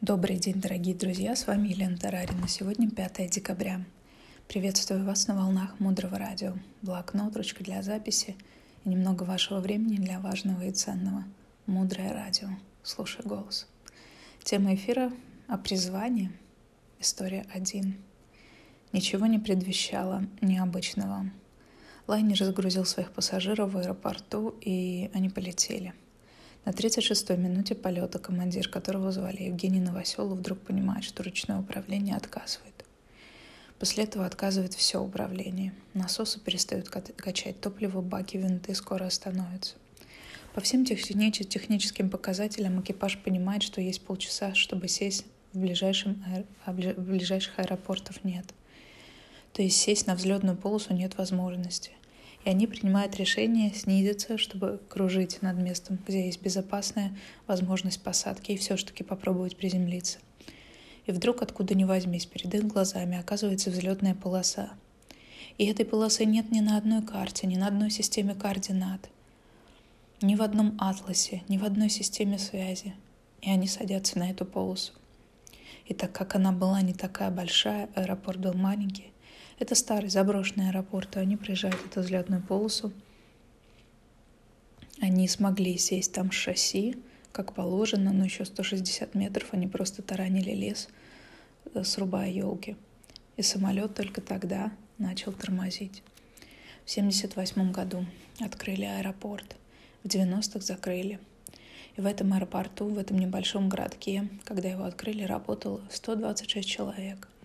Добрый день, дорогие друзья, с вами Елена Тарарина. Сегодня 5 декабря. Приветствую вас на волнах Мудрого Радио. Блокнот, ручка для записи и немного вашего времени для важного и ценного. Мудрое Радио. Слушай голос. Тема эфира о призвании. История 1. Ничего не предвещало необычного. Лайнер разгрузил своих пассажиров в аэропорту, и они полетели – на 36-й минуте полета командир, которого звали Евгений Новоселов, вдруг понимает, что ручное управление отказывает. После этого отказывает все управление. Насосы перестают качать топливо, баки, винты скоро остановятся. По всем техни- техническим показателям экипаж понимает, что есть полчаса, чтобы сесть в, ближайшем аэр... а ближайших аэропортов нет. То есть сесть на взлетную полосу нет возможности и они принимают решение снизиться, чтобы кружить над местом, где есть безопасная возможность посадки, и все-таки попробовать приземлиться. И вдруг, откуда ни возьмись, перед их глазами оказывается взлетная полоса. И этой полосы нет ни на одной карте, ни на одной системе координат, ни в одном атласе, ни в одной системе связи. И они садятся на эту полосу. И так как она была не такая большая, аэропорт был маленький, это старый заброшенный аэропорт, и они приезжают эту взлетную полосу. Они смогли сесть там с шасси, как положено, но еще 160 метров они просто таранили лес, э, срубая елки. И самолет только тогда начал тормозить. В 1978 году открыли аэропорт, в 90-х закрыли. И в этом аэропорту, в этом небольшом городке, когда его открыли, работало 126 человек –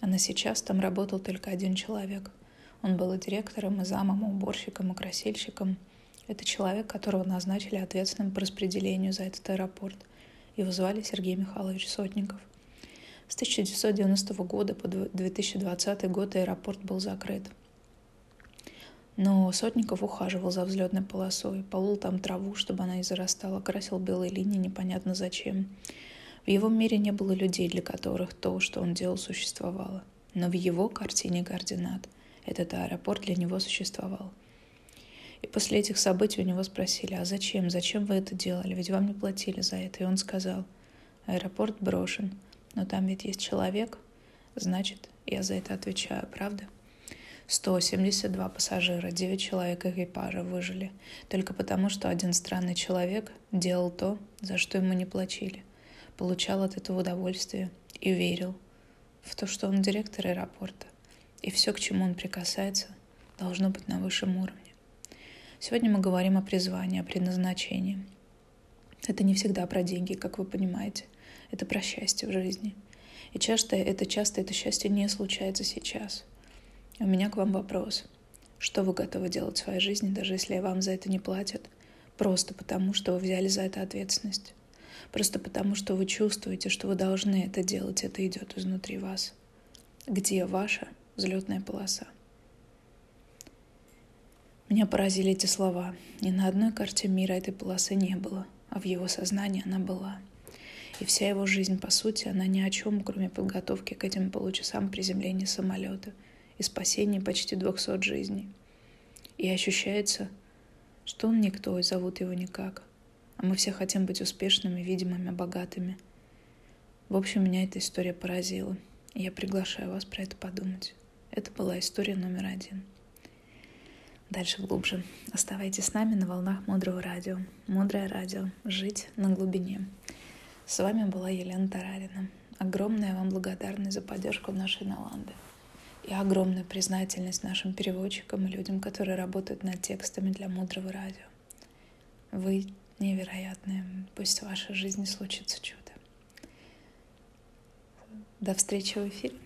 а на сейчас там работал только один человек. Он был и директором, и замом, и уборщиком, и красильщиком. Это человек, которого назначили ответственным по распределению за этот аэропорт. Его звали Сергей Михайлович Сотников. С 1990 года по 2020 год аэропорт был закрыт. Но Сотников ухаживал за взлетной полосой, полол там траву, чтобы она не зарастала, красил белые линии непонятно зачем. В его мире не было людей, для которых то, что он делал, существовало. Но в его картине координат этот аэропорт для него существовал. И после этих событий у него спросили, а зачем, зачем вы это делали, ведь вам не платили за это. И он сказал, аэропорт брошен, но там ведь есть человек, значит, я за это отвечаю, правда? 172 пассажира, 9 человек экипажа выжили, только потому, что один странный человек делал то, за что ему не платили – получал от этого удовольствие и верил в то, что он директор аэропорта, и все, к чему он прикасается, должно быть на высшем уровне. Сегодня мы говорим о призвании, о предназначении. Это не всегда про деньги, как вы понимаете. Это про счастье в жизни. И часто это, часто это счастье не случается сейчас. У меня к вам вопрос. Что вы готовы делать в своей жизни, даже если вам за это не платят? Просто потому, что вы взяли за это ответственность. Просто потому, что вы чувствуете, что вы должны это делать, это идет изнутри вас. Где ваша взлетная полоса? Меня поразили эти слова. Ни на одной карте мира этой полосы не было, а в его сознании она была. И вся его жизнь, по сути, она ни о чем, кроме подготовки к этим получасам приземления самолета и спасения почти 200 жизней. И ощущается, что он никто и зовут его никак – а мы все хотим быть успешными, видимыми, богатыми. В общем, меня эта история поразила. И я приглашаю вас про это подумать. Это была история номер один. Дальше глубже. Оставайтесь с нами на волнах Мудрого Радио. Мудрое Радио. Жить на глубине. С вами была Елена Тарарина. Огромная вам благодарность за поддержку нашей Наланды. И огромная признательность нашим переводчикам и людям, которые работают над текстами для Мудрого Радио. Вы невероятное. Пусть в вашей жизни случится чудо. До встречи в эфире.